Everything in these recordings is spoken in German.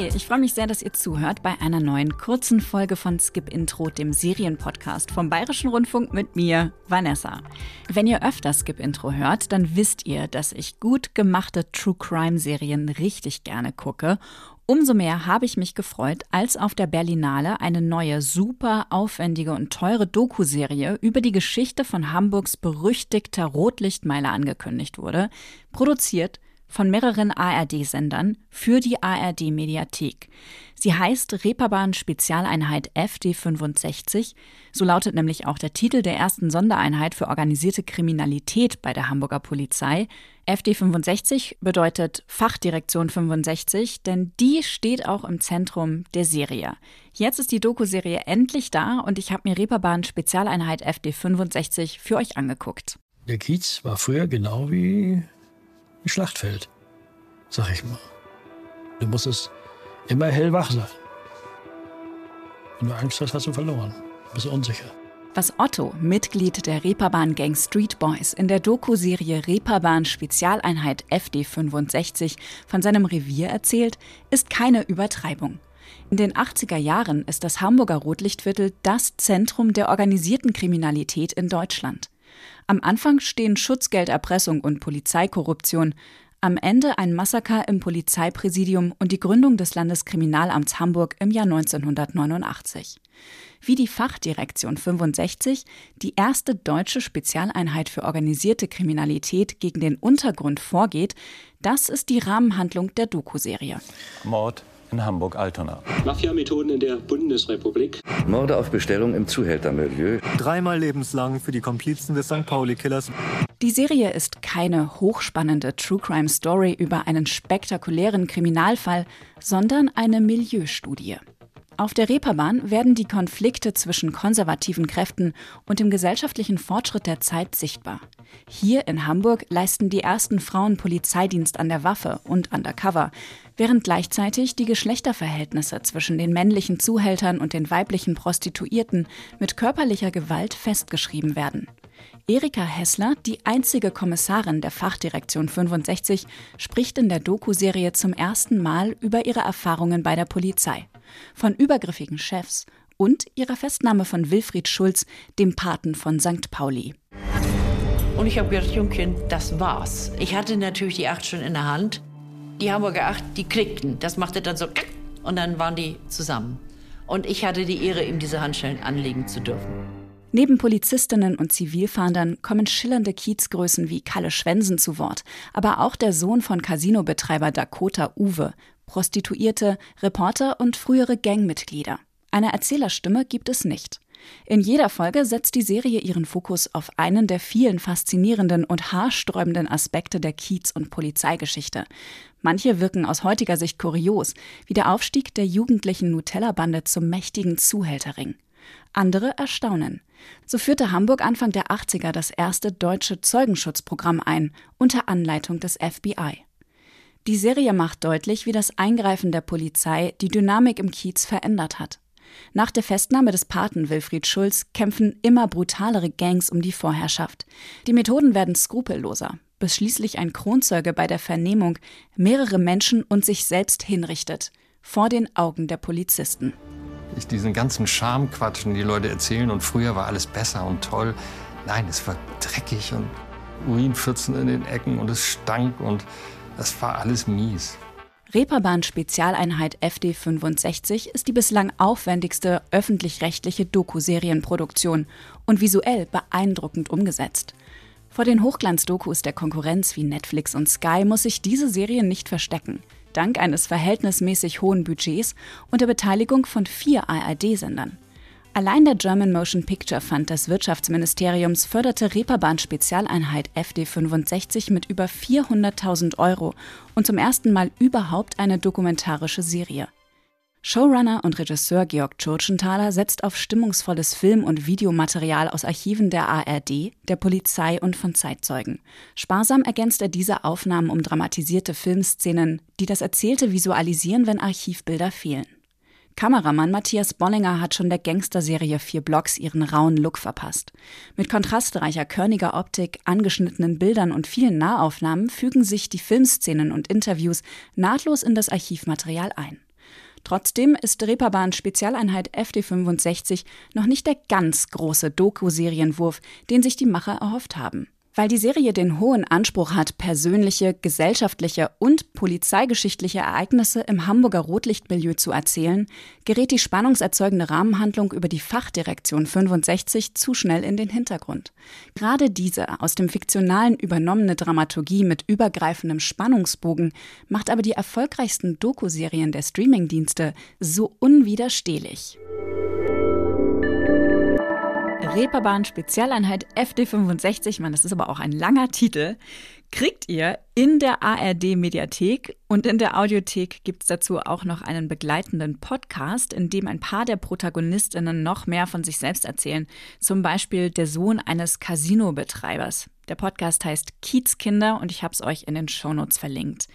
Hi, ich freue mich sehr, dass ihr zuhört bei einer neuen kurzen Folge von Skip Intro, dem Serienpodcast vom Bayerischen Rundfunk mit mir, Vanessa. Wenn ihr öfter Skip Intro hört, dann wisst ihr, dass ich gut gemachte True Crime Serien richtig gerne gucke. Umso mehr habe ich mich gefreut, als auf der Berlinale eine neue, super aufwendige und teure Doku-Serie über die Geschichte von Hamburgs berüchtigter Rotlichtmeile angekündigt wurde, produziert von mehreren ARD-Sendern für die ARD-Mediathek. Sie heißt Reeperbahn Spezialeinheit FD65. So lautet nämlich auch der Titel der ersten Sondereinheit für organisierte Kriminalität bei der Hamburger Polizei. FD65 bedeutet Fachdirektion 65, denn die steht auch im Zentrum der Serie. Jetzt ist die Doku-Serie endlich da und ich habe mir Reeperbahn Spezialeinheit FD65 für euch angeguckt. Der Kiez war früher genau wie ein Schlachtfeld, sag ich mal. Du musstest immer hellwach sein. Wenn du Angst hast, hast du verloren. Du bist unsicher. Was Otto, Mitglied der Reeperbahn-Gang Street Boys, in der Doku-Serie Reeperbahn Spezialeinheit FD65 von seinem Revier erzählt, ist keine Übertreibung. In den 80er Jahren ist das Hamburger Rotlichtviertel das Zentrum der organisierten Kriminalität in Deutschland. Am Anfang stehen Schutzgelderpressung und Polizeikorruption, am Ende ein Massaker im Polizeipräsidium und die Gründung des Landeskriminalamts Hamburg im Jahr 1989. Wie die Fachdirektion 65, die erste deutsche Spezialeinheit für organisierte Kriminalität gegen den Untergrund vorgeht, das ist die Rahmenhandlung der Doku-Serie. Mord, in Hamburg-Altona. Mafia-Methoden in der Bundesrepublik. Morde auf Bestellung im Zuhältermilieu. Dreimal lebenslang für die Komplizen des St. Pauli-Killers. Die Serie ist keine hochspannende True Crime Story über einen spektakulären Kriminalfall, sondern eine Milieustudie. Auf der Reeperbahn werden die Konflikte zwischen konservativen Kräften und dem gesellschaftlichen Fortschritt der Zeit sichtbar. Hier in Hamburg leisten die ersten Frauen Polizeidienst an der Waffe und undercover, während gleichzeitig die Geschlechterverhältnisse zwischen den männlichen Zuhältern und den weiblichen Prostituierten mit körperlicher Gewalt festgeschrieben werden. Erika Hessler, die einzige Kommissarin der Fachdirektion 65, spricht in der Doku-Serie zum ersten Mal über ihre Erfahrungen bei der Polizei von übergriffigen Chefs und ihrer Festnahme von Wilfried Schulz, dem Paten von St. Pauli. Und ich habe gedacht, Jungchen, das war's. Ich hatte natürlich die acht schon in der Hand. Die Hamburger acht, die klickten. Das machte dann so und dann waren die zusammen. Und ich hatte die Ehre, ihm diese Handschellen anlegen zu dürfen. Neben Polizistinnen und Zivilfahndern kommen schillernde Kiezgrößen wie Kalle Schwensen zu Wort, aber auch der Sohn von Casinobetreiber Dakota Uwe, Prostituierte, Reporter und frühere Gangmitglieder. Eine Erzählerstimme gibt es nicht. In jeder Folge setzt die Serie ihren Fokus auf einen der vielen faszinierenden und haarsträubenden Aspekte der Kiez- und Polizeigeschichte. Manche wirken aus heutiger Sicht kurios, wie der Aufstieg der jugendlichen Nutella-Bande zum mächtigen Zuhälterring. Andere erstaunen. So führte Hamburg Anfang der 80er das erste deutsche Zeugenschutzprogramm ein, unter Anleitung des FBI. Die Serie macht deutlich, wie das Eingreifen der Polizei die Dynamik im Kiez verändert hat. Nach der Festnahme des Paten Wilfried Schulz kämpfen immer brutalere Gangs um die Vorherrschaft. Die Methoden werden skrupelloser, bis schließlich ein Kronzeuge bei der Vernehmung mehrere Menschen und sich selbst hinrichtet, vor den Augen der Polizisten. Ich diesen ganzen Schamquatsch, den die Leute erzählen und früher war alles besser und toll. Nein, es war dreckig und Urinpfützen in den Ecken und es stank und das war alles mies. Reeperbahn Spezialeinheit FD65 ist die bislang aufwendigste öffentlich-rechtliche Doku-Serienproduktion und visuell beeindruckend umgesetzt. Vor den Hochglanz-Dokus der Konkurrenz wie Netflix und Sky muss sich diese Serie nicht verstecken. Dank eines verhältnismäßig hohen Budgets und der Beteiligung von vier ARD-Sendern. Allein der German Motion Picture Fund des Wirtschaftsministeriums förderte Reeperbahn Spezialeinheit FD65 mit über 400.000 Euro und zum ersten Mal überhaupt eine dokumentarische Serie. Showrunner und Regisseur Georg Tschurtschenthaler setzt auf stimmungsvolles Film- und Videomaterial aus Archiven der ARD, der Polizei und von Zeitzeugen. Sparsam ergänzt er diese Aufnahmen um dramatisierte Filmszenen, die das Erzählte visualisieren, wenn Archivbilder fehlen. Kameramann Matthias Bollinger hat schon der Gangster-Serie Vier Blocks ihren rauen Look verpasst. Mit kontrastreicher, körniger Optik, angeschnittenen Bildern und vielen Nahaufnahmen fügen sich die Filmszenen und Interviews nahtlos in das Archivmaterial ein. Trotzdem ist Reeperbahn Spezialeinheit FD65 noch nicht der ganz große Doku-Serienwurf, den sich die Macher erhofft haben. Weil die Serie den hohen Anspruch hat, persönliche, gesellschaftliche und polizeigeschichtliche Ereignisse im Hamburger Rotlichtmilieu zu erzählen, gerät die spannungserzeugende Rahmenhandlung über die Fachdirektion 65 zu schnell in den Hintergrund. Gerade diese aus dem Fiktionalen übernommene Dramaturgie mit übergreifendem Spannungsbogen macht aber die erfolgreichsten Dokuserien der Streamingdienste so unwiderstehlich. Reeperbahn Spezialeinheit FD65, man, das ist aber auch ein langer Titel, kriegt ihr in der ARD Mediathek und in der Audiothek gibt es dazu auch noch einen begleitenden Podcast, in dem ein paar der Protagonistinnen noch mehr von sich selbst erzählen. Zum Beispiel der Sohn eines Casino-Betreibers. Der Podcast heißt Kiezkinder und ich habe es euch in den Shownotes verlinkt.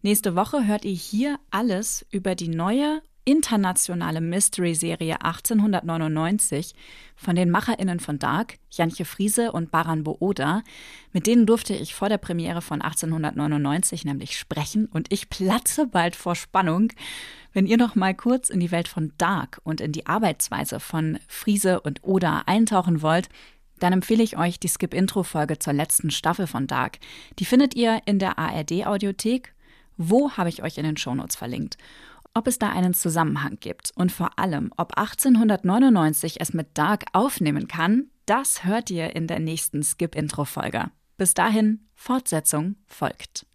Nächste Woche hört ihr hier alles über die neue internationale Mystery-Serie 1899 von den MacherInnen von Dark, Jantje Friese und Baran Booda. Mit denen durfte ich vor der Premiere von 1899 nämlich sprechen und ich platze bald vor Spannung. Wenn ihr noch mal kurz in die Welt von Dark und in die Arbeitsweise von Friese und Oda eintauchen wollt, dann empfehle ich euch die Skip-Intro-Folge zur letzten Staffel von Dark. Die findet ihr in der ARD-Audiothek. Wo habe ich euch in den Shownotes verlinkt? Ob es da einen Zusammenhang gibt und vor allem, ob 1899 es mit Dark aufnehmen kann, das hört ihr in der nächsten Skip-Intro-Folge. Bis dahin, Fortsetzung folgt.